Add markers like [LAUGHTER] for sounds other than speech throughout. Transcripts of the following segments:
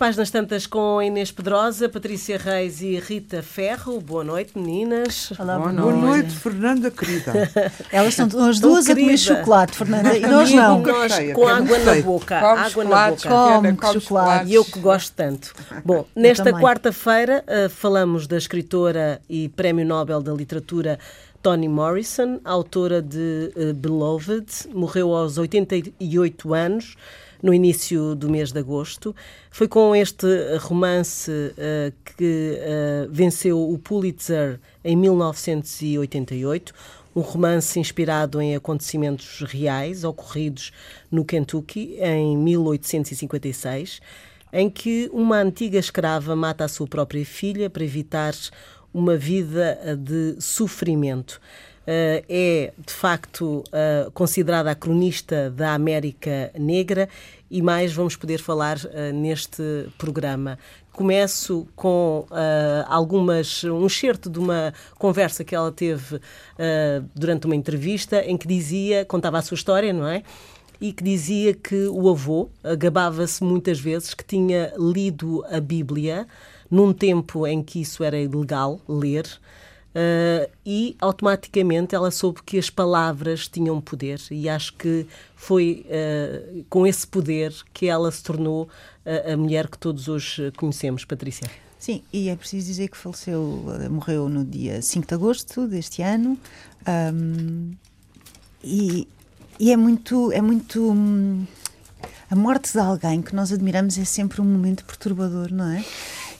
páginas tantas com Inês Pedrosa, Patrícia Reis e Rita Ferro. Boa noite, meninas. Olá, boa, boa noite. noite, Fernanda querida. [LAUGHS] Elas estão as duas a comer chocolate, Fernanda, e nós não. Nós com água na boca. água na boca. Come, come chocolate. E eu que gosto tanto. [LAUGHS] Bom, nesta quarta-feira uh, falamos da escritora e Prémio Nobel da Literatura Toni Morrison, autora de uh, Beloved, morreu aos 88 anos no início do mês de agosto. Foi com este romance uh, que uh, venceu o Pulitzer em 1988, um romance inspirado em acontecimentos reais ocorridos no Kentucky em 1856, em que uma antiga escrava mata a sua própria filha para evitar uma vida de sofrimento. Uh, é, de facto, uh, considerada a cronista da América Negra e mais vamos poder falar uh, neste programa. Começo com algumas um excerto de uma conversa que ela teve durante uma entrevista em que dizia, contava a sua história, não é? E que dizia que o avô gabava-se muitas vezes que tinha lido a Bíblia num tempo em que isso era ilegal ler. Uh, e automaticamente ela soube que as palavras tinham poder, e acho que foi uh, com esse poder que ela se tornou uh, a mulher que todos hoje conhecemos. Patrícia. Sim, e é preciso dizer que faleceu, morreu no dia 5 de agosto deste ano. Um, e, e, é muito. É muito hum, a morte de alguém que nós admiramos é sempre um momento perturbador, não é?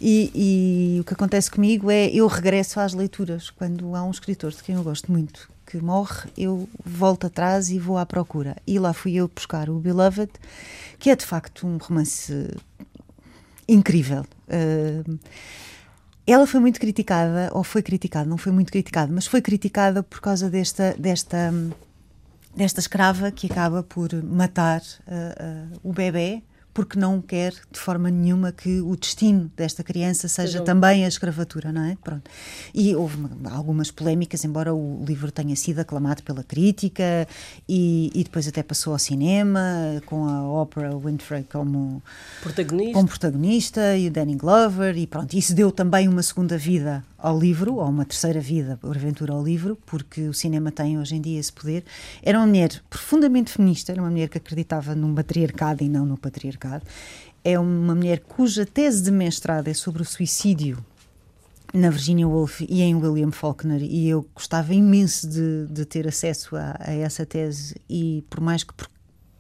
E, e, o que acontece comigo é eu regresso às leituras. Quando há um escritor de quem eu gosto muito que morre, eu volto atrás e vou à procura. E lá fui eu buscar o Beloved, que é de facto um romance incrível. Uh, ela foi muito criticada, ou foi criticada, não foi muito criticada, mas foi criticada por causa desta, desta, desta escrava que acaba por matar uh, uh, o bebê porque não quer de forma nenhuma que o destino desta criança seja também a escravatura, não é? Pronto. E houve algumas polémicas, embora o livro tenha sido aclamado pela crítica e, e depois até passou ao cinema com a Oprah Winfrey como protagonista. como protagonista e o Danny Glover e pronto, isso deu também uma segunda vida ao livro, ou uma terceira vida, porventura, ao livro, porque o cinema tem hoje em dia esse poder. Era uma mulher profundamente feminista, era uma mulher que acreditava no matriarcado e não no patriarcado. É uma mulher cuja tese de mestrado é sobre o suicídio na Virginia Woolf e em William Faulkner e eu gostava imenso de, de ter acesso a, a, essa tese e por mais que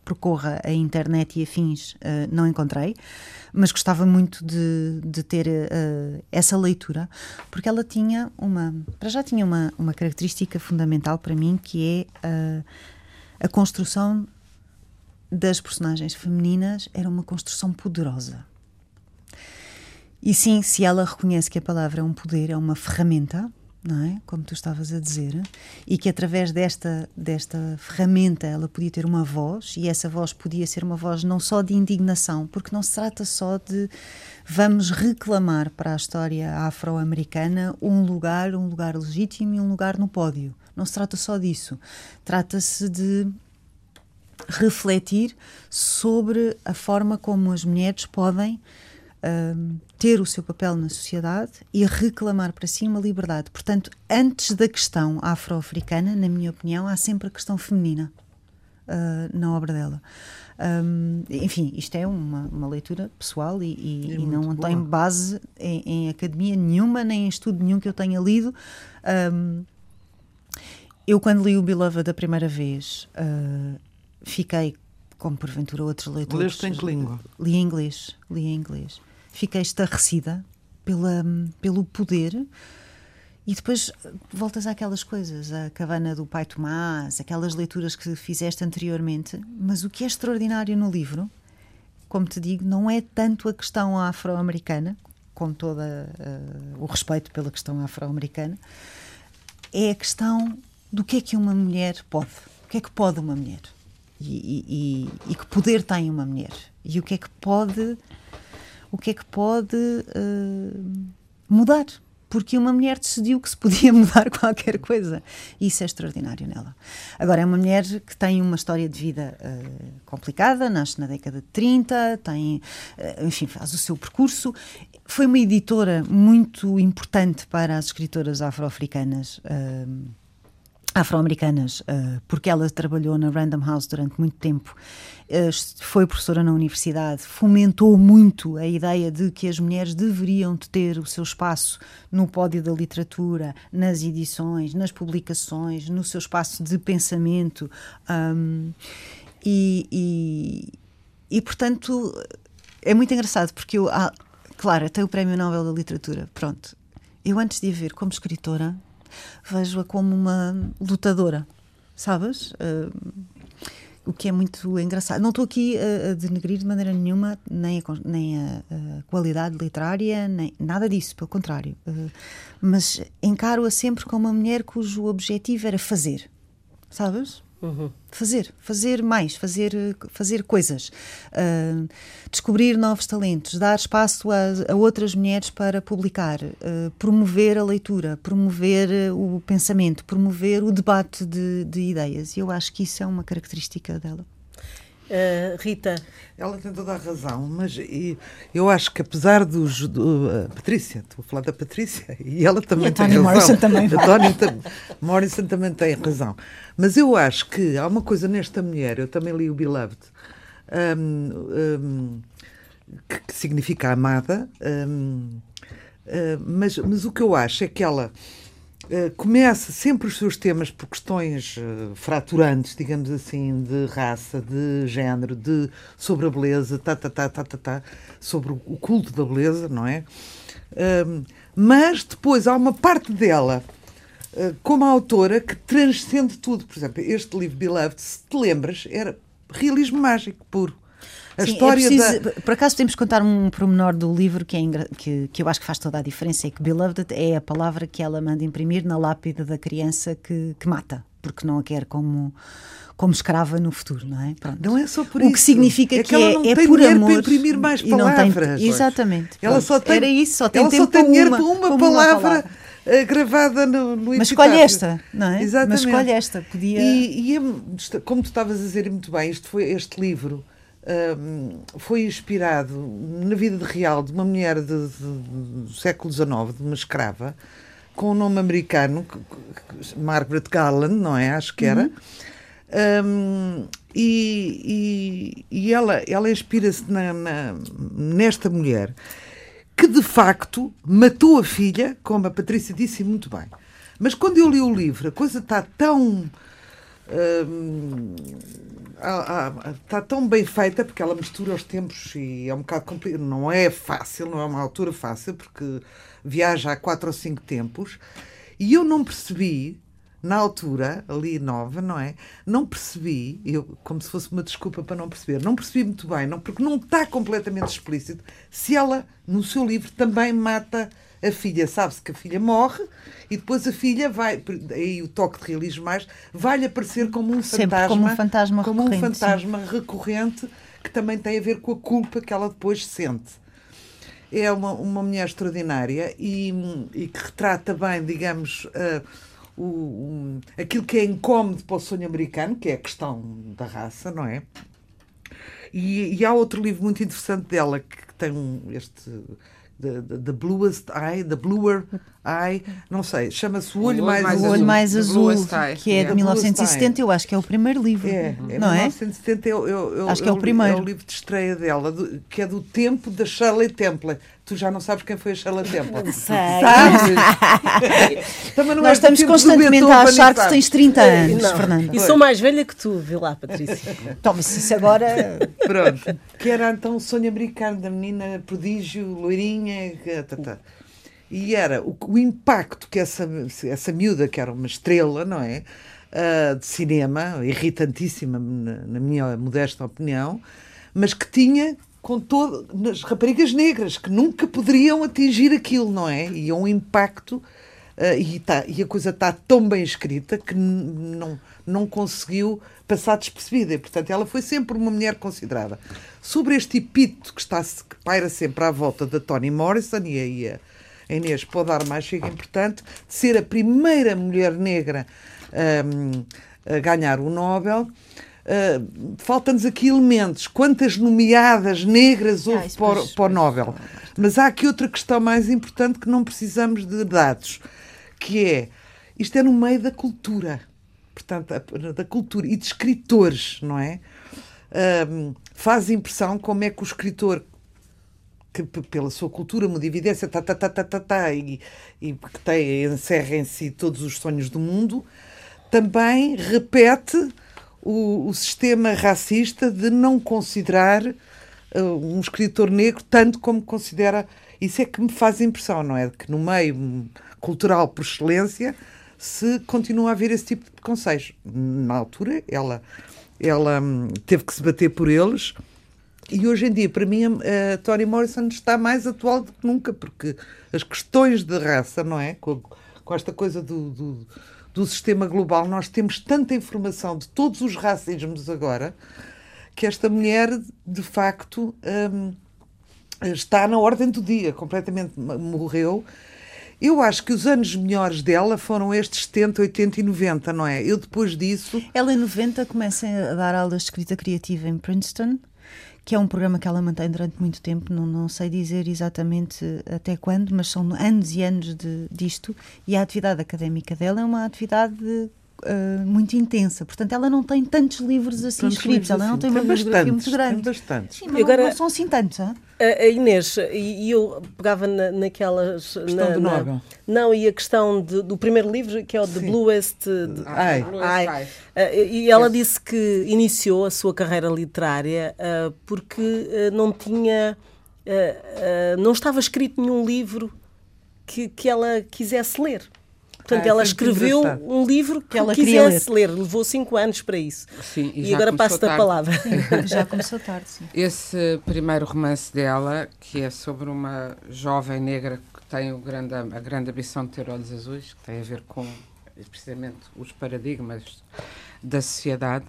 percorra a internet e afins, uh, não encontrei, mas gostava muito de, de ter uh, essa leitura, porque ela tinha uma, para já tinha uma, uma característica fundamental para mim, que é uh, a construção das personagens femininas era uma construção poderosa. E sim, se ela reconhece que a palavra é um poder, é uma ferramenta, não é? Como tu estavas a dizer, e que através desta, desta ferramenta ela podia ter uma voz, e essa voz podia ser uma voz não só de indignação, porque não se trata só de vamos reclamar para a história afro-americana um lugar, um lugar legítimo e um lugar no pódio. Não se trata só disso. Trata-se de refletir sobre a forma como as mulheres podem ter o seu papel na sociedade e reclamar para si uma liberdade. Portanto, antes da questão afro-africana, na minha opinião, há sempre a questão feminina uh, na obra dela. Um, enfim, isto é uma, uma leitura pessoal e, e, e não boa. tem base em, em, academia nenhuma, nem em estudo nenhum que eu tenha lido. Um, eu, quando li o Beloved da primeira vez, uh, fiquei, como porventura outros leitores. Leste em que língua? Li em inglês. Li inglês fiquei estarrecida pela, pelo poder. E depois voltas àquelas coisas, a cabana do pai Tomás, aquelas leituras que fizeste anteriormente. Mas o que é extraordinário no livro, como te digo, não é tanto a questão afro-americana, com todo uh, o respeito pela questão afro-americana, é a questão do que é que uma mulher pode. O que é que pode uma mulher? E, e, e, que poder tem uma mulher? E o que é que pode o que é que pode uh, mudar porque uma mulher decidiu que se podia [LAUGHS] mudar qualquer coisa. Isso é extraordinário nela. Agora, é uma mulher que tem uma história de vida uh, complicada, nasce na década de 30, tem, uh, enfim, faz o seu percurso. Foi uma editora muito importante para as escritoras afro-africanas. Afro-americanas, porque ela trabalhou na Random House durante muito tempo foi professora na universidade, fomentou muito a ideia de que as mulheres deveriam ter o seu espaço no pódio da literatura, nas edições, nas publicações, no seu espaço de pensamento. Um, e, e, e, portanto, é muito engraçado, porque eu, ah, claro, tem o Prémio Nobel da Literatura, pronto. Eu, antes de a ver como escritora, vejo-a como uma lutadora, sabes? Uh, o que é muito engraçado. Não estou aqui a, a denegrir de maneira nenhuma nem a, nem a, a, qualidade literária, nem nada disso, pelo contrário. Uh, mas encaro-a sempre como uma mulher cujo objetivo era fazer, sabes? Uhum. Fazer, fazer mais, fazer, fazer coisas, uh, descobrir novos talentos, dar espaço a, a outras mulheres para publicar, uh, promover a leitura, promover o pensamento, promover o debate de, de ideias. E eu acho que isso é uma característica dela. Uh, Rita. Ela tem toda a razão, mas e, eu acho que apesar dos. Do, uh, Patrícia, estou a falar da Patrícia, [LAUGHS] e ela também e tem razão. Morrison também. A Tony Morrison também tem razão. Mas eu acho que há uma coisa nesta mulher, eu também li o Beloved, um, um, que, que, significa amada, um, uh, ah, mas, mas o que eu acho é que ela eh, começa sempre os seus temas por questões uh, fraturantes, digamos assim, de raça, de género, de sobre a beleza, tá, tá, tá, tá, tá, tá sobre o culto da beleza, não é? Mas depois há uma parte dela, uh, como autora, que transcende tudo. Por exemplo, este livro, Beloved, se te lembras, era realismo mágico puro. A Sim, é história é preciso, da... Por acaso temos que contar um pormenor do livro que, é ingra... que, que eu acho que faz toda a diferença, é que beloved é a palavra que ela manda imprimir na lápide da criança que, que mata, porque não a quer como como escrava no futuro, não é? Pronto. Não é só por o isso. O que significa é que, que é, é por amor. para imprimir mais palavras. Tem, exatamente. Ela só tem, Era isso, só tem ela só tem dinheiro para uma, uma, palavra, palavra. Eh, gravada no, no Mas escolhe esta, não é? Exatamente. Mas escolhe esta. Podia... E, e é, como tu estavas a dizer muito bem, isto foi este livro foi inspirado na vida real de uma mulher de, de, do século XIX, de uma escrava, com o um nome americano, Margaret Garland, não é? Acho que era. Uhum. Um, e, e, e, ela, ela inspira-se nesta mulher que de facto matou a filha, como a Patrícia disse muito bem. Mas quando eu li o livro, a coisa está tão está tão bem feita porque ela mistura os tempos e é um bocado complicado. Não é fácil, não é uma altura fácil, porque viaja há quatro ou cinco tempos. E eu não percebi, na altura, ali nova, não é? Não percebi, eu, como se fosse uma desculpa para não perceber, não percebi muito bem, não, porque não está completamente explícito se ela, no seu livro, também mata a filha sabe-se que a filha morre e depois a filha vai, aí o toque de realismo mais, vai-lhe aparecer como um Sempre fantasma, como um fantasma como recorrente, um fantasma recorrente que também tem a ver com a culpa que ela depois sente. É uma, uma mulher extraordinária e, e que retrata bem, digamos, uh, o, um, aquilo que é incómodo para o sonho americano, que é a questão da raça, não é? E, e há outro livro muito interessante dela que, que tem um, este the, the, the Bluest Eye, The Bluer Eye, não sei, chama-se O Olho, o Mais, mais, Azul. O Olho Mais Azul, que é de 1970, eu acho que é o primeiro livro. É, é não 1970 é? Eu, eu, eu, acho que é o primeiro. É o livro de estreia dela, do, que é do tempo da Shirley Temple. Tu já não sabes quem foi a Shirley Temple. Sei. Sabes? [LAUGHS] Nós estamos constantemente a achar que tens 30 anos, não. Fernando. E sou mais velha que tu, vê lá, Patrícia. [LAUGHS] Toma-se isso agora. Pronto. Que era então o sonho americano da menina prodígio, loirinha. Tá, tá. E era o, o impacto que essa, essa miúda, que era uma estrela, não é? Uh, de cinema, irritantíssima, na, na minha modesta opinião, mas que tinha com todo, nas raparigas negras que nunca poderiam atingir aquilo, não é? E é um impacto uh, e, tá, e a coisa está tão bem escrita que não, não conseguiu passar despercebida. E, portanto, ela foi sempre uma mulher considerada. Sobre este epíteto que, está, que paira sempre à volta da Toni Morrison e a, a Inês pode dar mais chega importante, de ser a primeira mulher negra um, a ganhar o Nobel. Uh, Faltam-nos aqui elementos. Quantas nomeadas negras houve ah, para, para o Nobel? Mas há aqui outra questão mais importante que não precisamos de dados, que é isto é no meio da cultura, portanto, da cultura e de escritores, não é? Um, faz impressão como é que o escritor que pela sua cultura, modividência, tá, tá, tá, tá, tá, tá, e, e que tem, encerra em si todos os sonhos do mundo, também repete o, o sistema racista de não considerar uh, um escritor negro tanto como considera. Isso é que me faz impressão, não é? Que no meio cultural por excelência se continua a haver esse tipo de conselhos. Na altura, ela, ela hum, teve que se bater por eles e hoje em dia, para mim, a, a Toni Morrison está mais atual do que nunca, porque as questões de raça, não é? Com, com esta coisa do, do, do, sistema global, nós temos tanta informação de todos os racismos agora que esta mulher, de facto, hum, está na ordem do dia, completamente morreu. Eu acho que os anos melhores dela foram estes 70, 80 e 90, não é? Eu depois disso. Ela em 90 começa a dar aulas de escrita criativa em Princeton que é um programa que ela mantém durante muito tempo, não, não sei dizer exatamente até quando, mas são anos e anos de, disto, e a atividade académica dela é uma atividade Uh, muito intensa. Portanto, ela não tem tantos livros assim tantos escritos, livros ela não assim. tem uma bibliografia muito grande. Tem bastantes. Sim, mas Agora, não, não, são assim tantos. Hein? A Inês, e eu pegava na, naquelas. Questão na, do Nobel. Na, não, e a questão de, do primeiro livro, que é o The Bluest Eye. Eye. Uh, e ela disse que iniciou a sua carreira literária uh, porque uh, não tinha. não estava escrito nenhum livro que, que ela quisesse ler. Portanto, ah, ela escreveu um livro que, ela quisesse ler. ler. Levou cinco anos para isso. Sim, e, e agora passo-te a palavra. Sim, [LAUGHS] já começou tarde, sim. Esse primeiro romance dela, que é sobre uma jovem negra que tem o grande, a grande ambição de ter olhos azuis, que tem a ver com precisamente os paradigmas da sociedade,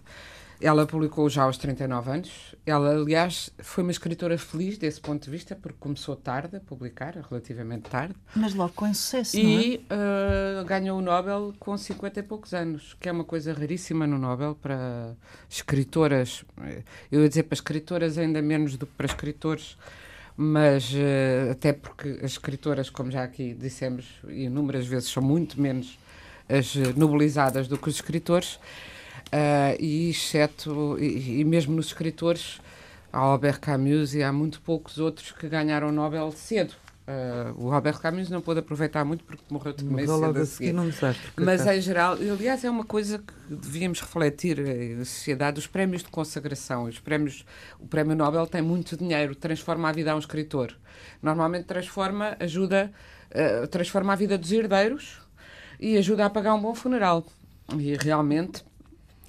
ela publicou já aos 39 anos. Ela, aliás, foi uma escritora feliz desse ponto de vista, porque começou tarde a publicar, relativamente tarde. Mas logo com sucesso, e, não é? uh, ganhou o Nobel com 50 e poucos anos, que é uma coisa raríssima no Nobel para escritoras. Eu ia dizer para escritoras ainda menos do que para escritores, mas uh, até porque as escritoras, como já aqui dissemos inúmeras vezes, são muito menos as nobilizadas do que os escritores. Uh, e exceto, e, e, mesmo nos escritores, há Albert Camus e há muito poucos outros que ganharam o Nobel cedo. Uh, o Albert Camus não pôde aproveitar muito porque morreu de meio cedo a seguir. Não Mas em geral, aliás, é uma coisa que devíamos refletir eh, na sociedade, os prémios de consagração, os prémios, o prémio Nobel tem muito dinheiro, transforma a vida a um escritor. Normalmente transforma, ajuda, uh, transforma a vida dos herdeiros e ajuda a pagar um bom funeral. E realmente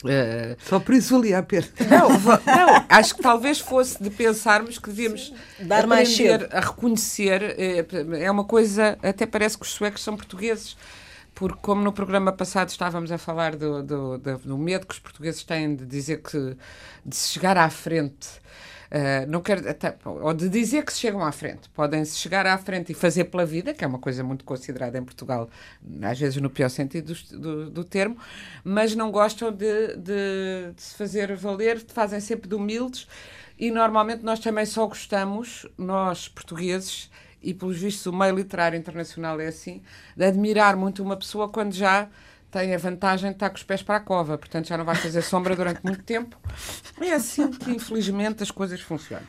Uh, Só por isso valia a pena. Não, [LAUGHS] não, acho que talvez fosse de pensarmos que devíamos dar mais cedo. a reconhecer. Eh, é uma coisa, até parece que os suecos são portugueses, porque, como no programa passado estávamos a falar do, do, do, do medo que os portugueses têm de dizer que de se chegar à frente Uh, não quero, até, ou de dizer que se chegam à frente. Podem-se chegar à frente e fazer pela vida, que é uma coisa muito considerada em Portugal, às vezes no pior sentido do, do, do termo, mas não gostam de, de, de se fazer valer, fazem sempre de humildes e normalmente nós também só gostamos, nós portugueses, e pelos vistos o meio literário internacional é assim, de admirar muito uma pessoa quando já tem a vantagem de estar com os pés para a cova, portanto já não vai fazer sombra durante muito tempo. É assim que, infelizmente, as coisas funcionam.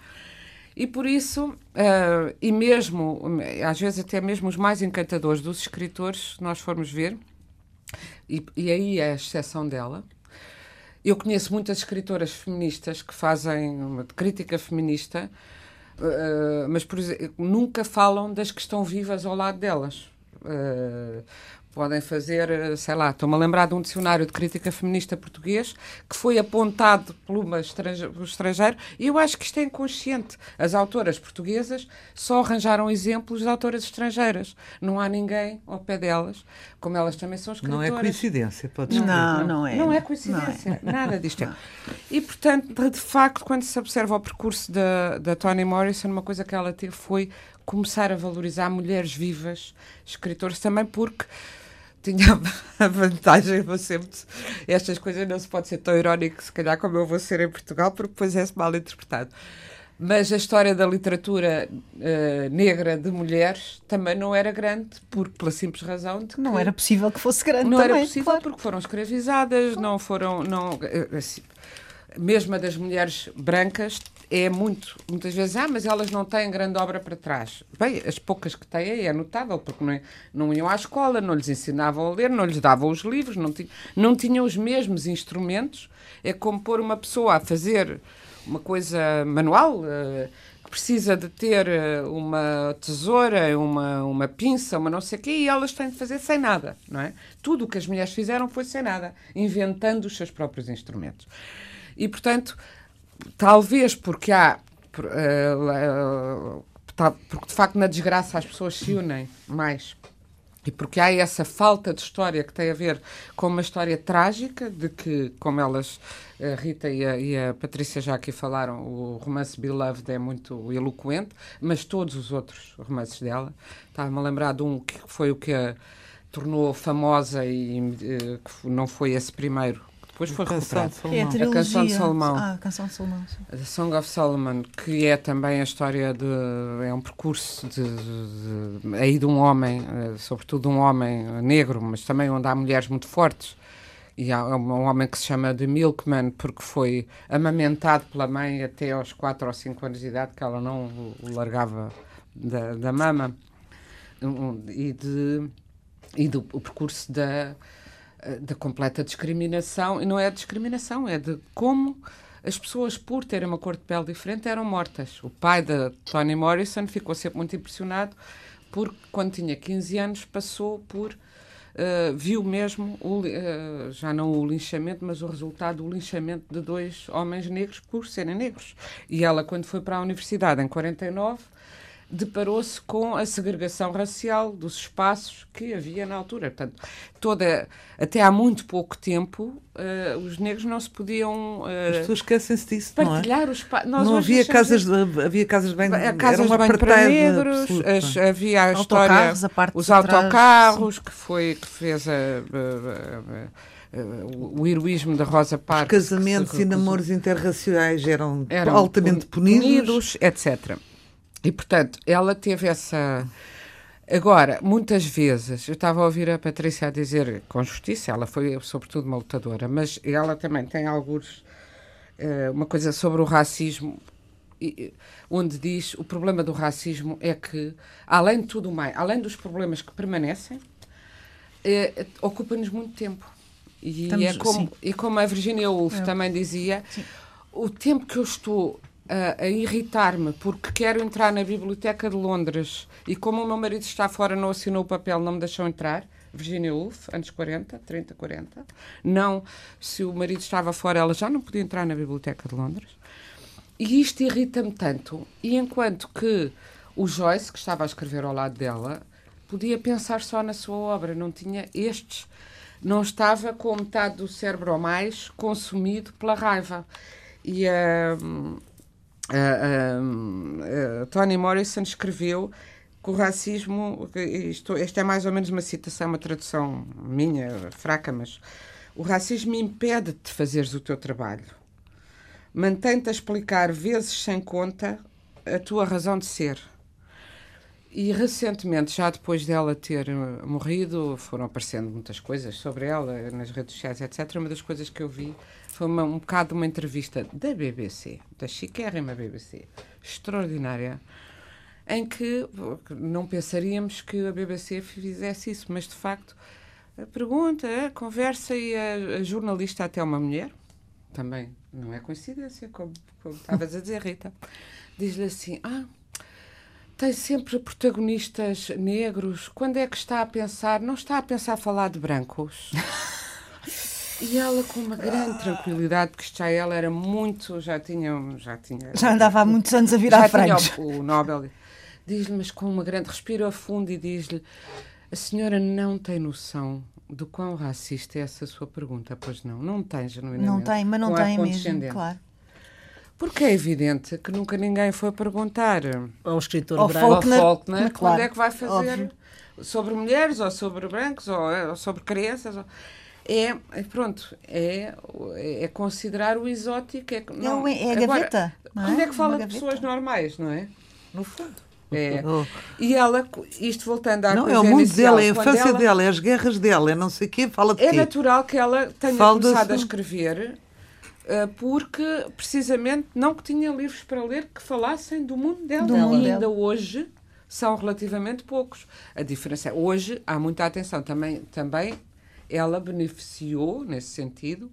E por isso, uh, e mesmo, às vezes até mesmo os mais encantadores dos escritores, nós formos ver, e, e aí é a exceção dela, eu conheço muitas escritoras feministas que fazem uma crítica feminista, uh, mas por exemplo, nunca falam das que estão vivas ao lado delas. Uh, Podem fazer, eh, sei lá, estou-me a lembrar de um dicionário de crítica feminista português que foi apontado por uma estrangeiro, estrangeiro e eu acho que isto é inconsciente. As autoras portuguesas só arranjaram exemplos de autoras estrangeiras. Não há ninguém ao pé delas, como elas também são escritoras. Não é coincidência, pode ser. Não, não é. Não é coincidência, não é. nada disto é. E, portanto, de facto, quando se observa o percurso da, da Toni Morrison, uma coisa que ela teve foi começar a valorizar mulheres vivas, escritoras também, porque tinha [LAUGHS] a vantagem, vou sempre. Estas coisas não se pode ser tão irónico, se calhar, como eu vou ser em Portugal, porque depois é mal interpretado. Mas a história da literatura uh, negra de mulheres também não era grande, porque, pela simples razão de que. Não era possível que fosse grande Não também, era possível claro. porque foram escravizadas, não foram. Não, eh, assim, mesmo a das mulheres brancas é muito, muitas vezes, ah, mas elas não têm grande obra para trás. Bem, as poucas que têm é notável, porque não, é, não iam à escola, não lhes ensinavam a ler, não lhes davam os livros, não, tinham, não tinham os mesmos instrumentos. É como pôr uma pessoa a fazer uma coisa manual, uh, que precisa de ter eh, uma tesoura, uma, uma pinça, uma não sei o quê, e elas têm de fazer sem nada, não é? Tudo o que as mulheres fizeram foi sem nada, inventando os seus próprios instrumentos. E, portanto, talvez porque há. Uh, porque de facto na desgraça as pessoas se unem mais. E porque há essa falta de história que tem a ver com uma história trágica, de que, como elas, a Rita e a, e a Patrícia já aqui falaram, o romance Beloved é muito eloquente, mas todos os outros romances dela, estava-me a lembrar de um que foi o que a tornou famosa e que não foi esse primeiro, depois foi recuperado. É a, a Canção de Salomão. Ah, a Canção de Salomão. A Song of Solomon, que é também a história de. é um percurso de, de, de aí de um homem, eh, sobretudo um homem negro, mas também onde há mulheres muito fortes. E há um homem que se chama de Milkman, porque foi amamentado pela mãe até aos 4 ou 5 anos de idade, que ela não o largava da, da mama. E, de, e do o percurso da da completa discriminação, e não é discriminação, é de como as pessoas, por terem uma cor de pele diferente, eram mortas. O pai da Toni Morrison ficou sempre muito impressionado porque, quando tinha 15 anos, passou por. Uh, viu mesmo, o, uh, já não o linchamento, mas o resultado do linchamento de dois homens negros por serem negros. E ela, quando foi para a universidade em 49, deparou-se com a segregação racial dos espaços que havia na altura. Portanto, toda, até há muito pouco tempo, uh, os negros não se podiam. Uh, As pessoas esquecem-se disso, partilhar não é? os espaços. Não havia casas, de, havia casas de banho, casas de banho para negros, as, havia a história, a os autocarros, que, foi, que fez a, a o heroísmo da Rosa Parks. Os casamentos e namoros interraciais eram, eram altamente punidos. punidos, etc. E, portanto, ela teve essa. Agora, muitas vezes, eu estava a ouvir a Patrícia a dizer, com justiça, ela foi sobretudo uma lutadora, mas ela também tem alguns. Uh, uma coisa sobre o racismo, onde diz o problema do racismo é que, além de tudo mais, além dos problemas que permanecem, uh, ocupa-nos muito tempo. E, Estamos, é como, e como a Virginia Woolf é. também dizia, sim. o tempo que eu estou a, a irritar-me porque quero entrar na Biblioteca de Londres e como o meu marido está fora, não assinou o papel, não me deixou entrar. Virginia Woolf, anos 40, 30, 40. Não, se o marido estava fora, ela já não podia entrar na Biblioteca de Londres. E isto irrita-me tanto. E enquanto que o Joyce, que estava a escrever ao lado dela, podia pensar só na sua obra, não tinha estes. Não estava com metade do cérebro ou mais consumido pela raiva. E uh, uh, uh, Toni Morrison escreveu que o racismo, isto, esta é mais ou menos uma citação, uma tradução minha, fraca, mas o racismo impede de fazeres o teu trabalho. Mantém-te a explicar vezes sem conta a tua razão de ser. E recentemente, já depois dela ter morrido, foram aparecendo muitas coisas sobre ela nas redes sociais, etc. Uma das coisas que eu vi foi uma, um bocado uma entrevista da BBC, da chiquérrima BBC, extraordinária, em que não pensaríamos que a BBC fizesse isso, mas de facto a pergunta, a conversa e a, a jornalista até uma mulher, também não é coincidência, como, como estavas a dizer, Rita, diz-lhe assim: Ah, tem sempre protagonistas negros. Quando é que está a pensar? Não está a pensar falar de brancos? [LAUGHS] E ela com uma grande tranquilidade, porque já ela era muito, já tinha, já tinha, já andava há muitos anos a vir à frente. Tinha o, o Nobel. Diz-lhe, mas com uma grande respira fundo e diz-lhe: a senhora não tem noção do quão racista é essa sua pergunta, pois não? Não tem, genuinamente. Não tem, mas não tem mesmo, claro. Porque é evidente que nunca ninguém foi perguntar a um escritor ao branco Faulkner, Faulkner claro, quando é que vai fazer óbvio. sobre mulheres ou sobre brancos ou, ou sobre crianças. Ou... É, pronto, é, é considerar o exótico. É, não, é, é a gaveta. Agora, quando é, é que fala de pessoas normais, não é? No fundo. É. Oh. E ela, isto voltando à Não, coisa é o mundo inicial, dela, é a infância ela, dela, é as guerras dela, é não sei o quê, fala de É quê? natural que ela tenha fala começado a escrever uh, porque, precisamente, não que tinha livros para ler que falassem do mundo dela. Do mundo e ainda dela. hoje são relativamente poucos. A diferença é, hoje há muita atenção. Também, também ela beneficiou, nesse sentido,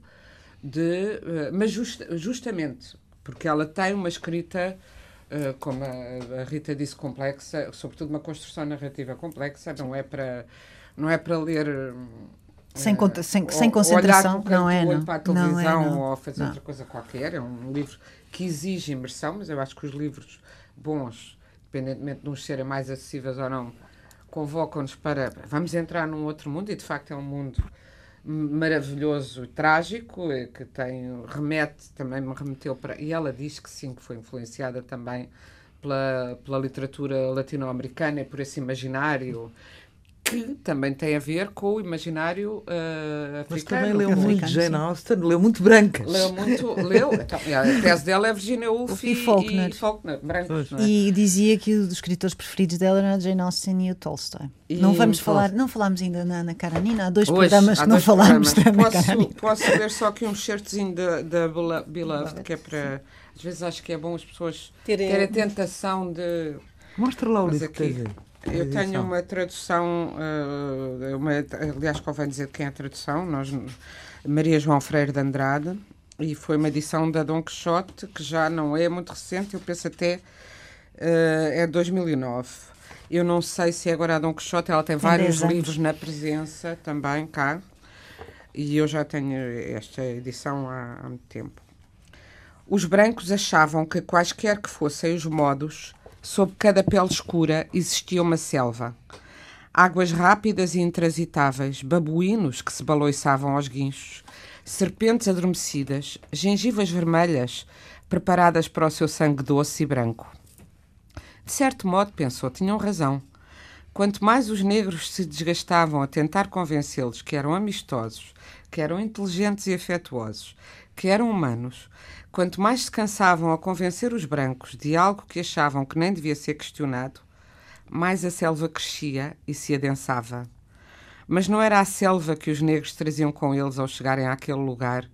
de... Uh, mas just, justamente porque ela tem uma escrita eh, como a, a, Rita disse, complexa, sobretudo uma construção narrativa complexa, não é para, não é para ler. Sem, uh, sem, ou, sem concentração, não é, não. para a televisão não é, não. ou fazer não. outra coisa qualquer. É um livro que exige imersão, mas eu acho que os livros bons, independentemente de uns serem mais acessíveis ou não, convocam-nos para vamos entrar num outro mundo e de facto é um mundo maravilhoso e trágico, que tem, remete, também me remeteu para. E ela diz que sim, que foi influenciada também pela, pela literatura latino-americana e por esse imaginário que também tem a ver com o imaginário uh, africano. Mas também leu muito Jane Austen, leu muito brancas. Leu muito, leu. [LAUGHS] Então, a tese dela é Virginia Woolf e, e Faulkner. E, Faulkner, brancos, é? e dizia que os escritores preferidos dela eram a Jane Austen e o Tolstoy. E não vamos falar, não falámos ainda na Ana Karanina, há dois Hoje, programas há que não falámos da Ana posso, [LAUGHS] Posso ler só aqui um certozinho da Beloved, que é para... Às vezes acho que é bom as pessoas terem, terem a tentação de... Mostra lá o livro que Eu tenho uma tradução, uh, uma, aliás, convém dizer quem é a tradução, nós, Maria João Freire de Andrade, e foi uma edição da Dom Quixote, que já não é muito recente, eu penso até uh, é 2009. Eu não sei se é agora a Dom Quixote, ela tem, tem vários livros na presença também cá, e eu já tenho esta edição há, há muito tempo. Os brancos achavam que quaisquer que fossem os modos Sob cada pele escura existia uma selva. Águas rápidas e intransitáveis, babuínos que se baloiçavam aos guinchos, serpentes adormecidas, gengivas vermelhas, preparadas para o seu sangue doce e branco. De certo modo, pensou, tinham razão. Quanto mais os negros se desgastavam a tentar convencê-los que eram amistosos, que eram inteligentes e afetuosos, que eram humanos, Quanto mais se cansavam a convencer os brancos de algo que achavam que nem devia ser questionado, mais a selva crescia e se adensava. Mas não era a selva que os negros traziam com eles ao chegarem àquele lugar,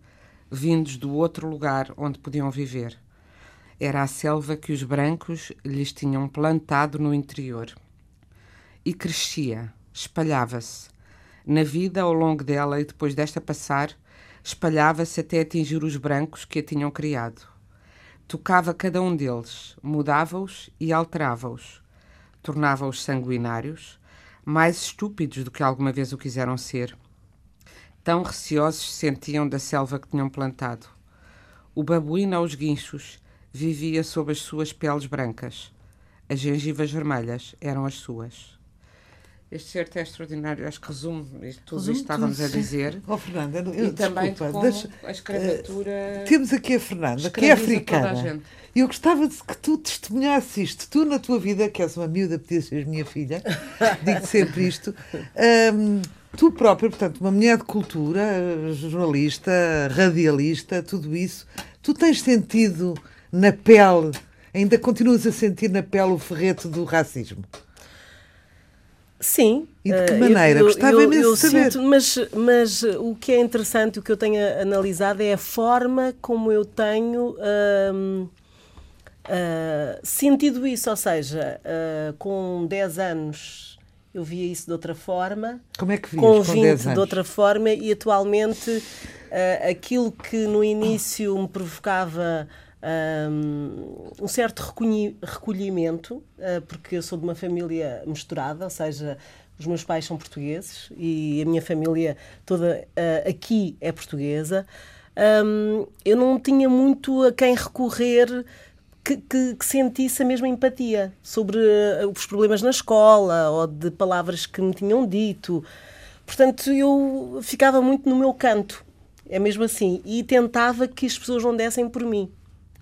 vindos do outro lugar onde podiam viver. Era a selva que os brancos lhes tinham plantado no interior. E crescia, espalhava-se. Na vida ao longo dela e depois desta passar, espalhava-se até atingir os brancos que a tinham criado. Tocava cada um deles, mudava-os e alterava-os. Tornava-os sanguinários, mais estúpidos do que alguma vez o quiseram ser. Tão receosos se sentiam da selva que tinham plantado. O babuíno aos guinchos vivia sob as suas peles brancas. As gengivas vermelhas eram as suas. Este certo é extraordinário, acho que resume tudo resume isto que estávamos a dizer. [LAUGHS] Oh, Fernanda, eu, e também desculpa, como deixa, a escravatura. Uh, temos aqui a Fernanda, que é africana. E eu gostava de que tu testemunhasses isto. Tu, na tua vida, que és uma miúda, podias ser minha filha, [LAUGHS] digo sempre isto. Um, tu própria, portanto, uma mulher de cultura, jornalista, radialista, tudo isso, tu tens sentido na pele, ainda continuas a sentir na pele o ferreto do racismo? Sim. E de que eh, maneira? Eu, Gostava eu, imenso de saber. Sinto, mas, mas o que é interessante, o que eu tenho analisado é a forma como eu tenho uh, sentido isso. Ou seja, uh, com 10 anos eu via isso de outra forma. Como é que vias com 20 com 10 anos? de outra forma e atualmente aquilo que no início me provocava um, certo recolhimento, uh, porque eu sou de uma família misturada, ou seja, os meus pais são portugueses e a minha família toda uh, aqui é portuguesa. Um, eu não tinha muito a quem recorrer que, que, que, sentisse a mesma empatia sobre uh, os problemas na escola ou de palavras que me tinham dito. Portanto, eu ficava muito no meu canto, é mesmo assim, e tentava que as pessoas não dessem por mim.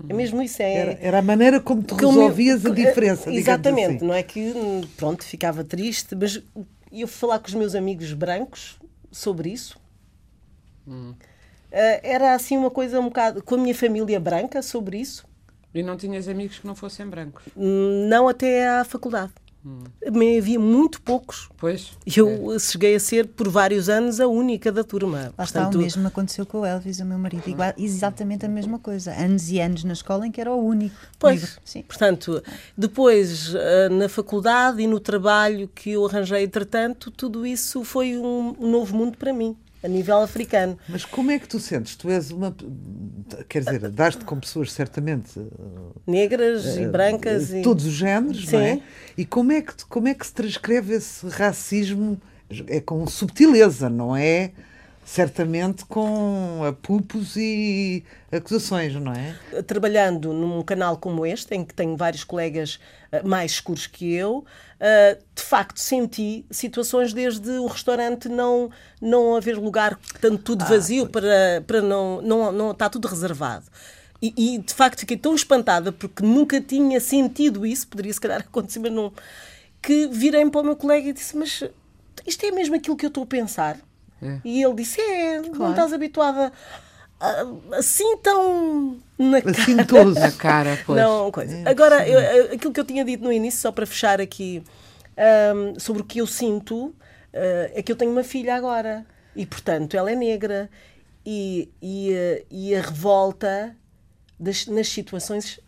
É mesmo isso. É, era, era a maneira como tu resolvias a diferença. Exatamente, assim. não é que, pronto, ficava triste, mas eu falar com os meus amigos brancos sobre isso. Hum. Uh, era assim uma coisa um bocado. com a minha família branca sobre isso. E não tinhas amigos que não fossem brancos? Não até à faculdade. Hum. Havia muito poucos. Pois. Eu é. cheguei a ser, por vários anos, a única da turma. Lá Portanto, está, o mesmo aconteceu com o Elvis, o meu marido. Igual, exatamente a mesma coisa. Anos e anos na escola em que era o único. Pois. Sim. Portanto, depois, eh, na faculdade e no trabalho que eu arranjei, entretanto, tudo isso foi um novo mundo para mim a nível africano. Mas como é que tu sentes? Tu és uma. Quer dizer, dás-te com pessoas certamente. Negras uh, e brancas. Uh, todos os géneros, Sim. não é? E como é, que, como é que se transcreve esse racismo? É com subtileza, não é? Certamente com apupos e acusações, não é? Trabalhando num canal como este, em que tenho vários colegas eh, mais escuros que eu, eh, de facto senti situações desde o restaurante não, não haver lugar, tanto tudo ah, vazio, ah, para, para não, não, não. está tudo reservado. E, e, de facto fiquei tão espantada porque nunca tinha sentido isso, poderia se calhar [LAUGHS] acontecer, mas não. Que virei para o meu colega e disse: Mas isto é mesmo aquilo que eu estou a pensar? É. E ele disse: É, claro. não estás habituada assim tão na cara. Assim todos. [LAUGHS] na cara, pois. Não, coisa. Agora, eu, aquilo que eu tinha dito no início, só para fechar aqui, um, sobre o que eu sinto, uh, é que eu tenho uma filha agora. E, portanto, ela é negra. E, e, uh, e a revolta das, nas situações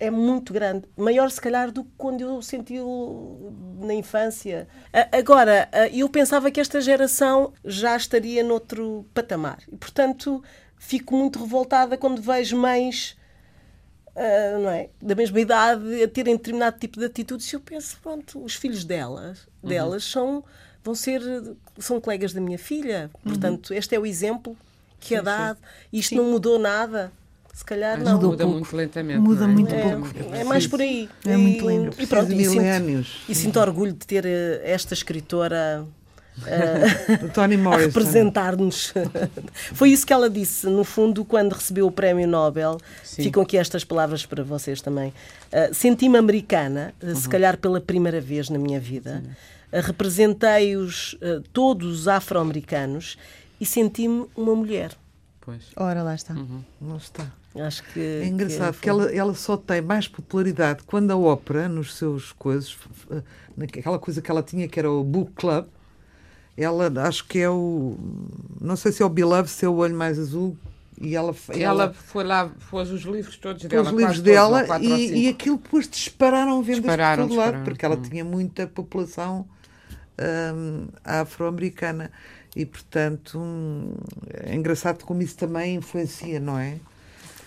é muito grande. Maior, se calhar, do que quando eu senti na infância. Agora, eu pensava que esta geração já estaria noutro patamar. E, portanto, fico muito revoltada quando vejo mães uh, não é, da mesma idade a terem determinado tipo de atitudes. Eu penso, pronto, os filhos delas, uhum. delas são, vão ser, são colegas da minha filha. Portanto, uhum. este é o exemplo que é dado. Isto sim. não mudou nada. Se calhar Mas não. Muda pouco. muito lentamente. Muda é? muito é, pouco. É, mais por aí. É muito lento. E pronto, e sinto, e sinto orgulho de ter eh, esta escritora uh, [LAUGHS] Toni Morrison. representar-nos. [LAUGHS] Foi isso que ela disse, no fundo, quando recebeu o Prémio Nobel. Sim. Ficam aqui estas palavras para vocês também. Uh, Senti-me americana, uh, uhum. se calhar pela primeira vez na minha vida. Representei-os todos afro-americanos e senti-me uma mulher. Pois. Ora, lá está. Uhum. Não está. Acho que. É engraçado que, que ela, ela só tem mais popularidade quando a ópera, nos seus coisas, naquela coisa que ela tinha que era o Book Club, ela acho que é o. Não sei se é o Beloved, se é o Olho Mais Azul. E ela, ela, ela foi lá, pôs os livros todos dela. Os livros dela todos, e, e aquilo depois dispararam vendas dispararam, por todo lado, porque ela hum. tinha muita população hum, afro-americana. E, portanto, hum, é engraçado como isso também influencia, não é?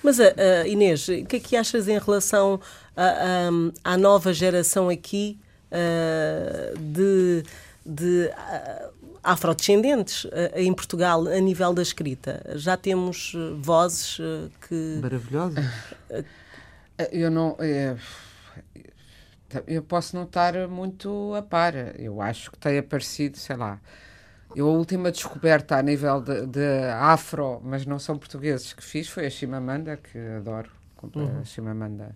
Mas, uh, Inês, o que é que achas em relação a, a, à nova geração aqui uh, de, de uh, afrodescendentes em Portugal a nível da escrita? Já temos vozes que. Maravilhosas. Eu não. É, eu posso não estar muito a par. Eu acho que tem aparecido, sei lá eu, a última descoberta a nível de, de, afro, mas não são portugueses, que fiz foi a Chimamanda, que adoro. Uhum. a Chimamanda.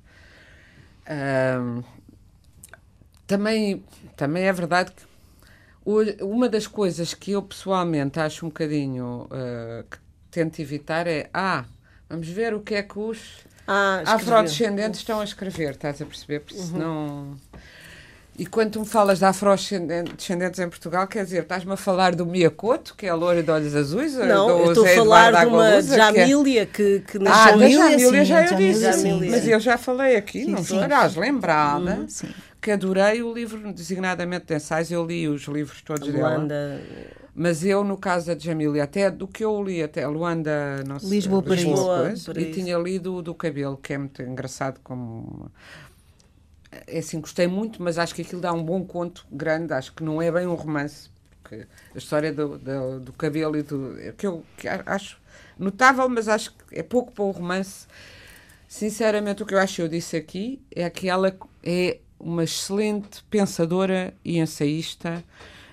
Um, também, também é verdade que uma das coisas que eu pessoalmente acho um bocadinho uh, que tento evitar é ah, vamos ver o que é que os ah, afrodescendentes estão a escrever, estás a perceber? Porque uhum. senão e quando tu me falas de afrodescendentes em Portugal, quer dizer, estás-me a falar do Miyakoto, que é a loira de olhos azuis? Não, eu estou a falar de uma Jamília que, é... que, que na Ah, Jamília, da Jamília já eu disse, Jamília. mas eu já falei aqui, sim, não estarás lembrada, hum, que adorei o livro designadamente de ensaios, eu li os livros todos Luanda. dela. Mas eu, no caso da Jamília, até do que eu li, até Luanda, não sei, Lisboa, Lisboa, Lisboa e tinha lido do cabelo, que é muito engraçado como é assim, gostei muito, mas acho que aquilo dá um bom conto grande. Acho que não é bem um romance, porque a história do, do, do cabelo e do. É que eu que acho notável, mas acho que é pouco para o romance. Sinceramente, o que eu acho, eu disse aqui, é que ela é uma excelente pensadora e ensaísta.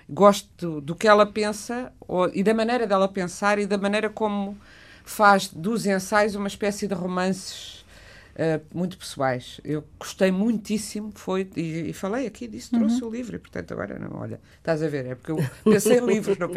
Gosto do, do que ela pensa ou, e da maneira dela pensar e da maneira como faz dos ensaios uma espécie de romances Uh, muito pessoais. Eu gostei muitíssimo, foi, e, e falei aqui disso, trouxe uhum. o livro, e portanto agora não, olha, estás a ver, é porque eu pensei em livros, não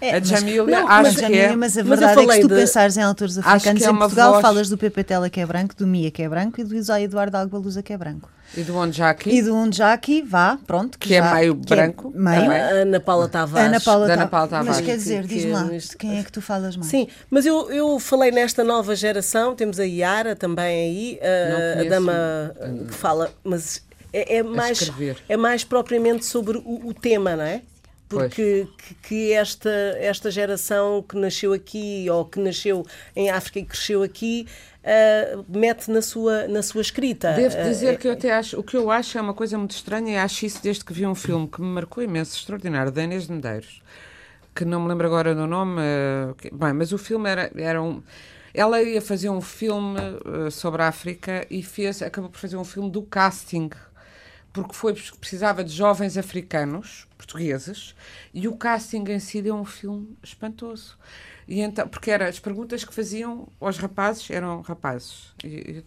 é, a Jamília, acho que é... Mas a verdade mas é que se tu de... pensares em autores africanos, é em Portugal voz... falas do Pepe Tela que é branco, do Mia que é branco e do Isai Eduardo Albalusa que é branco. E do Onjaki. E do Onjaki, vá, pronto. Que, que é meio que é branco. É meio. Ana Paula Tavares. Ana Paula. Ana Paula Tavares. Mas quer dizer, diz-me lá, de quem é que tu falas mais? Sim, mas eu, eu falei nesta nova geração, temos a Yara também aí, a, a dama que fala, mas é, é mais, é mais propriamente sobre o, o tema, não é? Porque que, que, esta, esta geração que nasceu aqui ou que nasceu em África e cresceu aqui uh, mete na sua, na sua escrita. Devo ah, dizer uh, que eu até acho, o que eu acho é uma coisa muito estranha e acho isso desde que vi um filme que me marcou imenso, extraordinário, da Inês de Medeiros, que não me lembro agora do nome, uh, bem, mas o filme era, era um... Ela ia fazer um filme sobre a África e fez, acabou por fazer um filme do casting porque foi precisava de jovens africanos, portugueses, e o casting em si deu um filme espantoso. E então, porque era, as perguntas que faziam aos rapazes eram rapazes. E,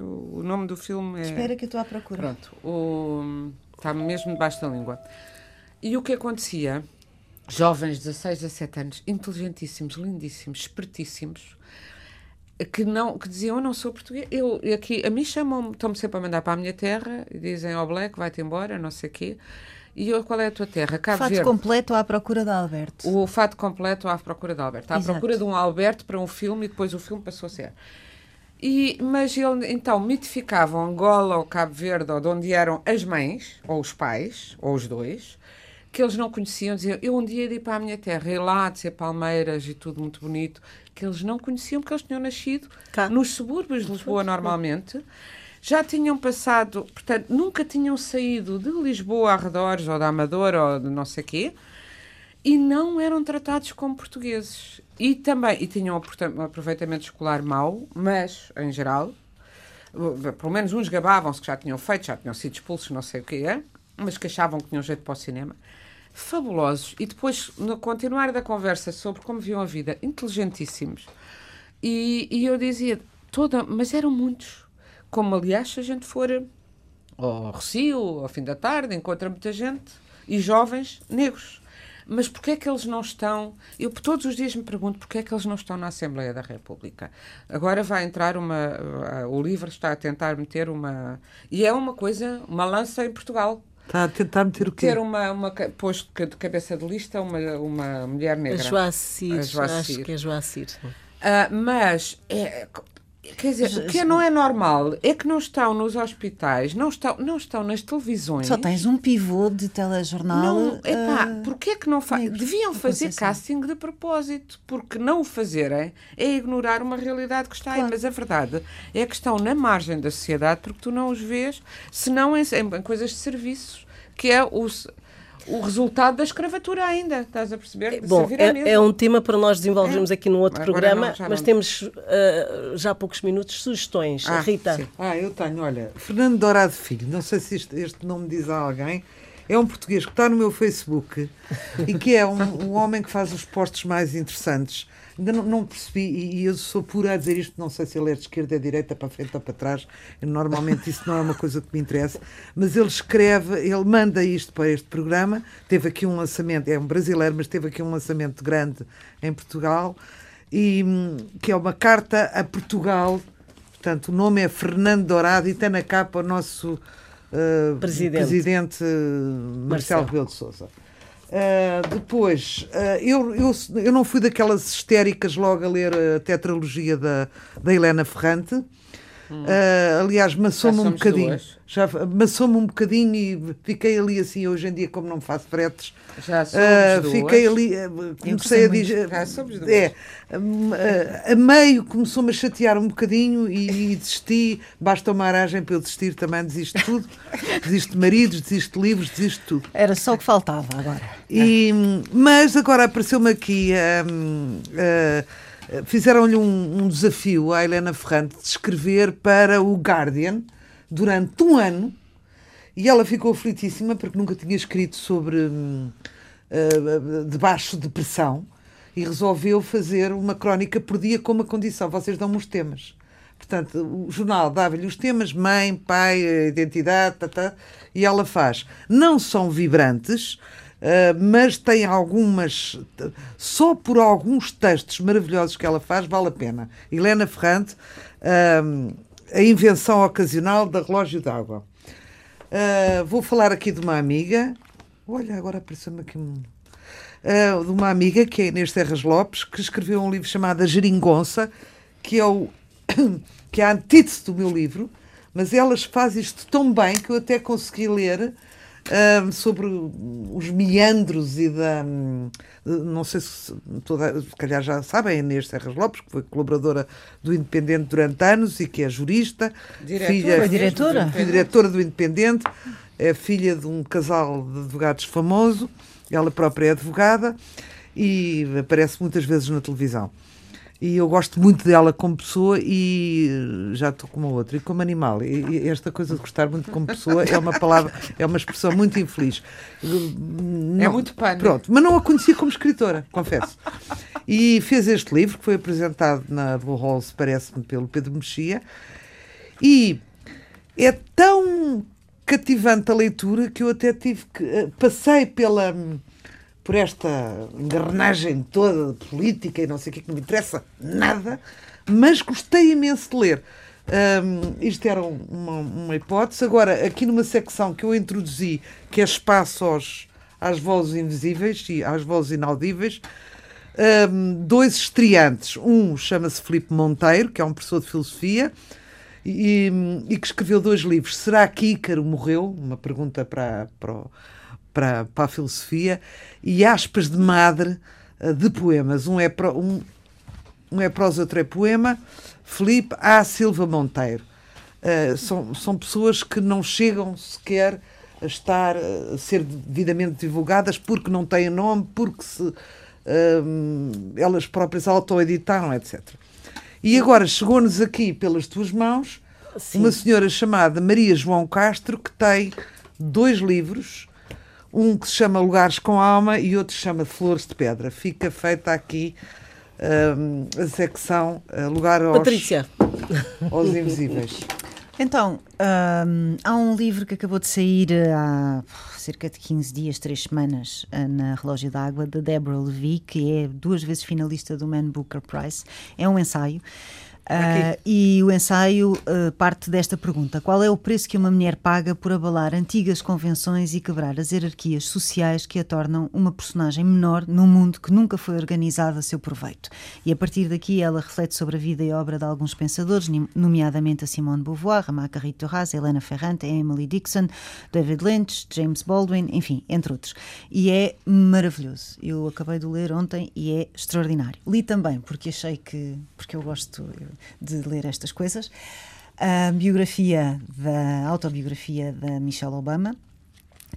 o nome do filme é. Espera que eu estou à procura. Pronto, o, está mesmo debaixo da língua. E o que acontecia? Jovens de 16 a 17 anos, inteligentíssimos, lindíssimos, espertíssimos, que não que diziam eu não sou português eu aqui a mim chamam estão-me sempre a mandar para a minha terra e dizem ao oh, Black vai-te embora não sei quê e qual é a tua terra? Cabo fato Verde. completo à procura de Alberto. O fato completo à procura de Alberto. À Exato. procura de um Alberto para um filme e depois o filme passou a ser. E, mas ele, então, mitificavam Angola ou Cabo Verde, ou de onde eram as mães, ou os pais, ou os dois, que eles não conheciam. Diziam, eu um dia ia para a minha terra, e lá de ser Palmeiras e tudo muito bonito, que eles não conheciam porque eles tinham nascido Cá. nos subúrbios de Lisboa normalmente. Já tinham passado, portanto, nunca tinham saído de Lisboa arredores ou da Amadora ou de não sei quê e não eram tratados como portugueses. E também, e tinham um aproveitamento escolar mau, mas, em geral, pelo menos uns gabavam-se que já tinham feito, já tinham sido expulsos, não sei o que é, mas que achavam que tinham jeito para o cinema fabulosos. E depois, no continuar da conversa sobre como viam a vida, inteligentíssimos. E, e eu dizia, toda, mas eram muitos. Como, aliás, se a gente for ao Recio, ao fim da tarde, encontra muita gente, e jovens negros. Mas porquê é que eles não estão? Eu todos os dias me pergunto porquê é que eles não estão na Assembleia da República. Agora vai entrar uma. O livro está a tentar meter uma. E é uma coisa, uma lança em Portugal. Está a tentar meter o quê? Ter uma, uma posto de cabeça de lista uma, uma mulher negra. A Joacir, a Joacir. acho que é Joacir. Uh, mas, é, quer dizer, o que não é normal é que não estão nos hospitais, não estão, não estão nas televisões. Só tens um pivô de telejornal. Não, epá, uh, porquê é que não fazem? Deviam fazer casting de propósito, porque não o fazerem é ignorar uma realidade que está claro. aí. Mas a verdade é que estão na margem da sociedade porque tu não os vês, senão em, em coisas de serviços, que é o o resultado da escravatura ainda, estás a perceber? Bom, é, é, um tema para nós desenvolvermos é. aqui no outro Agora programa, não, mas não. temos uh, já poucos minutos sugestões. Ah, Rita. Sim. Ah, eu tenho, olha, Fernando Dourado Filho, não sei se este, este nome diz a alguém, é um português que está no meu Facebook e que é um, um homem que faz os postos mais interessantes Ainda não, não percebi, e, e, eu sou pura a dizer isto, não sei se ele é de esquerda, é de direita, para frente ou para trás. Normalmente isso não é uma coisa que me interessa, mas ele escreve, ele manda isto para este programa. Teve aqui um lançamento, é um brasileiro, mas teve aqui um lançamento grande em Portugal, e que é uma carta a Portugal. Portanto, o nome é Fernando Dourado e tem na capa o nosso uh, presidente, presidente Marcelo Rebelo de Sousa. Uh, depois, uh, eu, eu, eu não fui daquelas histéricas logo a ler a tetralogia da, da Helena Ferrante. Uh, aliás, maçou-me um bocadinho. Duas. Já maçou-me um bocadinho e fiquei ali assim. Hoje em dia, como não faço fretes, já somos uh, fiquei ali. Uh, comecei a dizer. Já somos duas. É, a meio começou-me a chatear um bocadinho e, e, desisti. Basta uma aragem para eu desistir também. Desisto de tudo. desisto de maridos, desisto de livros, desisto de tudo. Era só o que faltava agora. E, mas agora apareceu-me aqui. Fizeram-lhe um, um, desafio à Helena Ferrante de escrever para o Guardian durante um ano e ela ficou aflitíssima porque nunca tinha escrito sobre uh, debaixo de pressão e resolveu fazer uma crónica por dia com uma condição: vocês dão-me os temas Portanto, o jornal dava-lhe os temas, mãe, pai, identidade, tá, tá, e ela faz. Não são vibrantes, mas tem algumas. Só por alguns textos maravilhosos que ela faz, vale a pena. Helena Ferrante, uh, A Invenção Ocasional da Relógio d'Água. Uh, vou falar aqui de uma amiga. Olha, agora apareceu-me aqui um. Uh, de uma amiga que é Inês Terras Lopes, que escreveu um livro chamado A Geringonça, que é o [COUGHS] que é a antítese do meu livro, mas elas fazem isto tão bem que eu até consegui ler uh, sobre os meandros e da. Um, não sei se toda, se calhar já sabem, a Inês Serras Lopes, que foi colaboradora do Independente durante anos e que é jurista. Diretora. Filha, foi diretora? Foi diretora do Independente, é filha de um casal de advogados famoso, ela própria é advogada e aparece muitas vezes na televisão e eu gosto muito dela como pessoa e já estou com uma outra e como animal. E, esta coisa de gostar muito como pessoa é uma palavra é uma expressão muito infeliz. É não, é muito pano. pronto mas não a conheci como escritora confesso. E fez este livro que foi apresentado na Halls parece-me pelo Pedro Mexia. E é tão cativante a leitura que eu até tive que eh, passei pela por esta engrenagem toda de política e não sei o que, que não me interessa nada, mas gostei imenso de ler. Um, isto era uma, uma, hipótese. Agora, aqui numa secção que eu introduzi, que é espaço aos, às vozes invisíveis e às vozes inaudíveis, um, dois estreantes. Um chama-se Filipe Monteiro, que é um professor de filosofia, e, e, que escreveu dois livros. Será que Ícaro morreu? Uma pergunta para, para o para, para a filosofia, e aspas de madre eh, de poemas. Um é, pro, um, um é prosa, outro é poema. Felipe A. Silva Monteiro. Uh, são, são pessoas que não chegam sequer a estar a ser devidamente divulgadas porque não têm nome, porque se, uh, elas próprias autoeditaram, etc. E agora chegou-nos aqui pelas tuas mãos Sim. uma senhora chamada Maria João Castro que tem dois livros um que se chama Lugares com Alma e outro se chama Flores de Pedra. Fica feita aqui um, a secção uh, Lugar aos, Patrícia. aos Invisíveis. [LAUGHS] Então, um, há um livro que acabou de sair há cerca de 15 dias, 3 semanas, eh, na Relógio d'Água, de Deborah Levy, que é duas vezes finalista do Man Booker Prize. É um ensaio. Uh, e o ensaio uh, parte desta pergunta: qual é o preço que uma mulher paga por abalar antigas convenções e quebrar as hierarquias sociais que a tornam uma personagem menor num mundo que nunca foi organizado a seu proveito? E a partir daqui ela reflete sobre a vida e obra de alguns pensadores, nomeadamente a Simone de Beauvoir, a Marguerite Duras, a Helena Ferrante, a Emily Dixon, David Lynch, James Baldwin, enfim, entre outros. E é maravilhoso. Eu acabei de ler ontem e é extraordinário. Li também porque achei que, porque eu gosto. Eu, de ler estas coisas. A biografia, da autobiografia da Michelle Obama,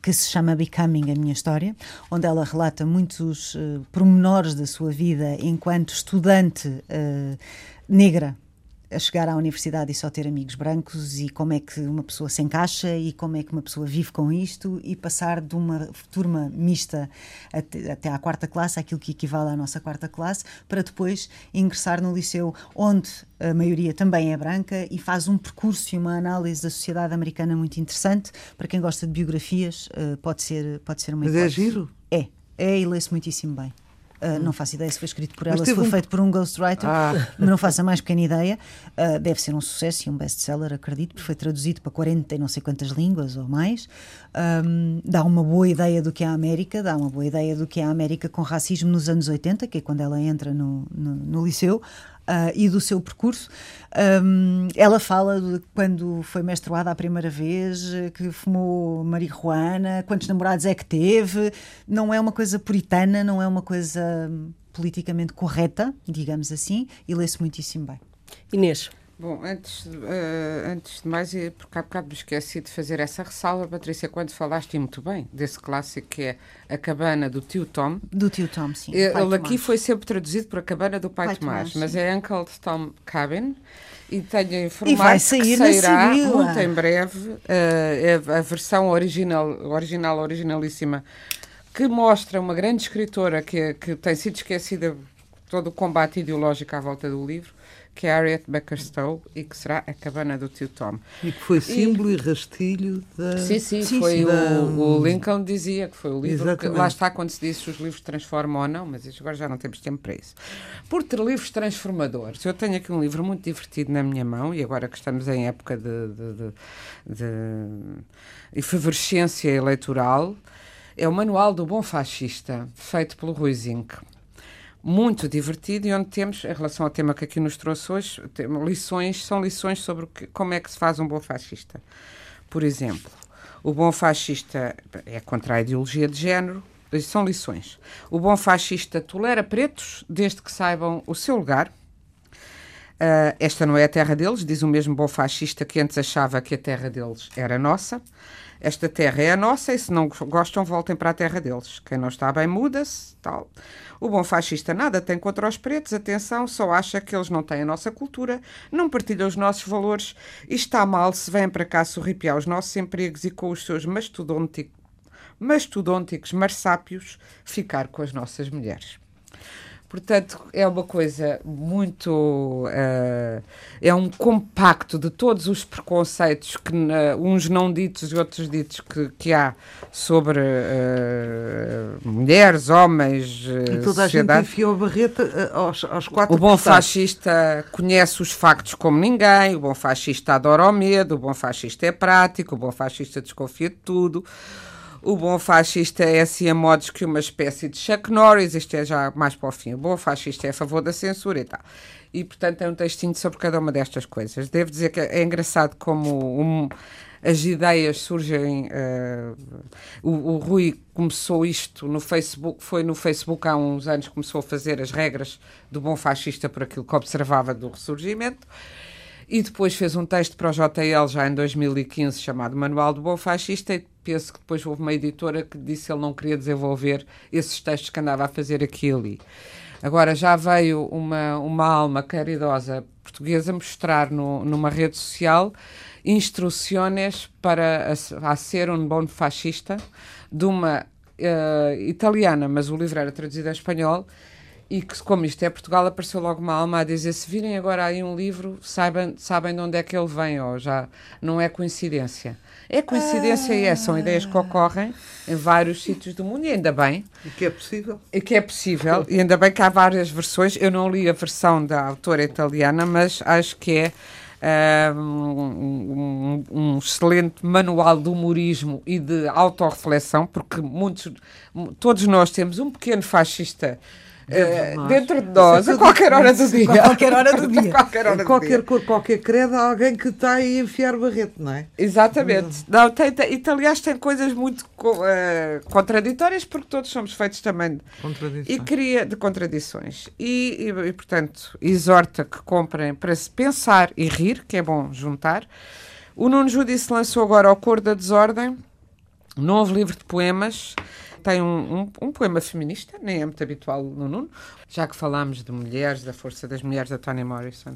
que se chama Becoming a Minha História, onde ela relata muitos uh, pormenores da sua vida enquanto estudante uh, negra a chegar à universidade e só ter amigos brancos e como é que uma pessoa se encaixa e como é que uma pessoa vive com isto e passar de uma turma mista até, até à quarta classe, aquilo que equivale à nossa quarta classe, para depois ingressar no liceu onde a maioria também é branca e faz um percurso e uma análise da sociedade americana muito interessante. Para quem gosta de biografias, eh, pode ser, pode ser uma Mas é giro? É, é e lê-se muitíssimo bem. Uh, não faço ideia se foi escrito por ela, se foi um... feito por um ghostwriter, ah. mas não faço a mais pequena ideia. Uh, deve ser um sucesso e um best-seller, acredito, porque foi traduzido para 40 e não sei quantas línguas ou mais. Um, dá uma boa ideia do que é a América, dá uma boa ideia do que é a América com racismo nos anos 80, que é quando ela entra no, no, no liceu uh, e do seu percurso. Um, ela fala de quando foi menstruada a primeira vez, que fumou marihuana, quantos namorados é que teve. Não é uma coisa puritana, não é uma coisa politicamente correta, digamos assim, e lê-se muitíssimo bem. Inês. Bom, antes, uh, antes de mais, porque há bocado me esqueci de fazer essa ressalva, Patrícia, quando falaste muito bem desse clássico que é A Cabana do Tio Tom. Do Tio Tom, sim. Ele aqui foi sempre traduzido por A Cabana do Pai, pai Tomás, Tomás, mas é Uncle Tom Cabin e tenho informado e vai sair que sairá muito em breve uh, é a versão original, original, originalíssima, que mostra uma grande escritora que, que tem sido esquecida todo o combate ideológico à volta do livro que é Harriet Becker Stowe e que será a cabana do tio Tom. E que foi símbolo e, e rastilho da. Sim, sim, sim foi sim, o, da... o, Lincoln dizia que foi o livro. Exatamente. Que, lá está quando se diz se os livros transformam ou não, mas agora já não temos tempo para isso. Por ter livros transformadores, eu tenho aqui um livro muito divertido na minha mão e agora que estamos em época de, de, de, de efervescência eleitoral. É o Manual do Bom Fascista, feito pelo Rui Zinck muito divertido e onde temos, em relação ao tema que aqui nos trouxe hoje, lições, são lições sobre que, como é que se faz um bom fascista. Por exemplo, o bom fascista é contra a ideologia de género, são lições. O bom fascista tolera pretos desde que saibam o seu lugar. Uh, esta não é a terra deles, diz o mesmo bom fascista que antes achava que a terra deles era nossa. Esta terra é a nossa e se não gostam, voltem para a terra deles. Quem não está bem muda-se, tal. O bom fascista nada tem contra os pretos, atenção, só acha que eles não têm a nossa cultura, não partilham os nossos valores e está mal se vêm para cá sorripiar os nossos empregos e com os seus mastodônticos, mastodônticos marsápios ficar com as nossas mulheres. Portanto, é uma coisa muito. Uh, é um compacto de todos os preconceitos que uh, uns não ditos e outros ditos que, que há sobre uh, mulheres, homens. e toda sociedade. a gente enfiou a barreta aos, aos quatro O bom fascista conhece os factos como ninguém, o bom fascista adora o medo, o bom fascista é prático, o bom fascista desconfia de tudo. O bom fascista é assim a modos que uma espécie de Chuck Norris, isto é já mais para o fim. O bom fascista é a favor da censura e tal. E, portanto, é um textinho sobre cada uma destas coisas. Devo dizer que é engraçado como um, as ideias surgem. Uh, o, o, Rui começou isto no Facebook, foi no Facebook há uns anos, começou a fazer as regras do bom fascista por aquilo que observava do ressurgimento. E depois fez um texto para o JL já em 2015 chamado Manual do Bom Fascista e penso que depois houve uma editora que disse que ele não queria desenvolver esses textos que andava a fazer aqui e ali. Agora já veio uma, uma alma caridosa portuguesa mostrar no, numa rede social instruções para a, a ser um bom fascista de uma uh, italiana, mas o livro era traduzido em espanhol e que, como isto é Portugal, apareceu logo uma alma a dizer: se virem agora aí um livro, saibam, sabem de onde é que ele vem, ou já não é coincidência. É coincidência ah. e é, são ideias que ocorrem em vários sítios do mundo, e ainda bem. E que é possível. E que é possível, e ainda bem que há várias versões. Eu não li a versão da autora italiana, mas acho que é. Uh, um, um, excelente manual de humorismo e de autorreflexão, porque muitos, todos nós temos um pequeno fascista é, dentro de nós, a qualquer hora do dia. [LAUGHS] A qualquer hora do dia. qualquer hora qualquer cor, qualquer credo, há alguém que está aí a enfiar barreto, não é? Exatamente. Não, tem, tem, e aliás tem coisas muito uh, contraditórias, porque todos somos feitos também e cria de contradições. E, e, e, portanto, exorta que comprem para se pensar e rir, que é bom juntar. O Nuno Judice lançou agora O Cor da Desordem, novo livro de poemas tem um, um, um, poema feminista, nem é muito habitual no Nuno, já que falámos de mulheres, da força das mulheres da Toni Morrison.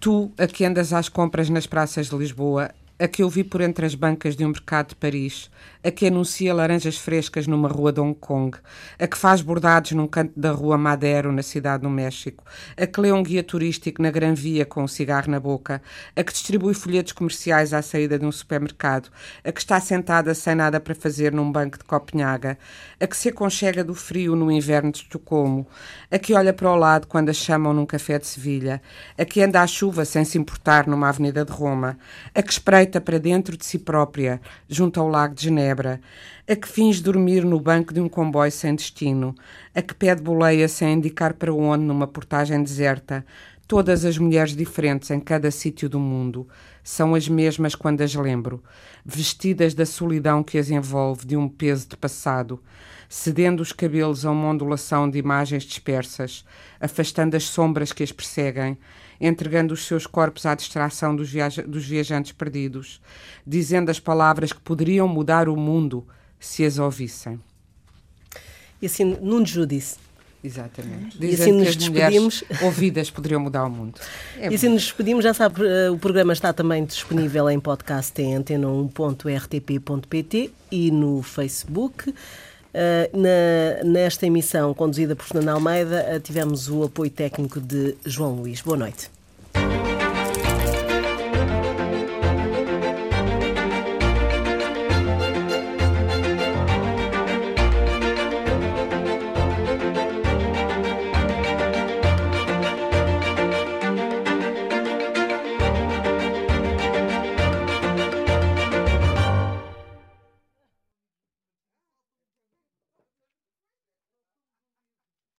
Tu, a que andas às compras nas praças de Lisboa, a que eu vi por entre as bancas de um mercado de Paris, a que anuncia laranjas frescas numa rua de Hong Kong, a que faz bordados num canto da rua Madero, na cidade do México, a que lê um guia turístico na Gran Via com um cigarro na boca, a que distribui folhetos comerciais à saída de um supermercado, a que está sentada sem nada para fazer num banco de Copenhaga, a que se aconchega do frio no inverno de Estocolmo, a que olha para o lado quando a chamam num café de Sevilha, a que anda à chuva sem se importar numa avenida de Roma, a que espreita para dentro de si própria, junto ao lago de Genebra, a que finge dormir no banco de um comboio sem destino, a que pede boleia sem indicar para onde numa portagem deserta. Todas as mulheres diferentes em cada sítio do mundo são as mesmas quando as lembro, vestidas da solidão que as envolve de um peso de passado, cedendo os cabelos a uma ondulação de imagens dispersas, afastando as sombras que as perseguem, entregando os seus corpos à distração dos, viaja dos viajantes perdidos, dizendo as palavras que poderiam mudar o mundo se as ouvissem. E assim, Nuno Judice. Exatamente. Dizendo e assim nos despedimos. ouvidas poderiam mudar o mundo. [LAUGHS] É e assim nos despedimos, já sabe, eh, o programa está também disponível em podcast em antena1.rtp.pt e no Facebook. Na, nesta emissão conduzida por Fernando Almeida, tivemos o apoio técnico de João Luís. Boa noite.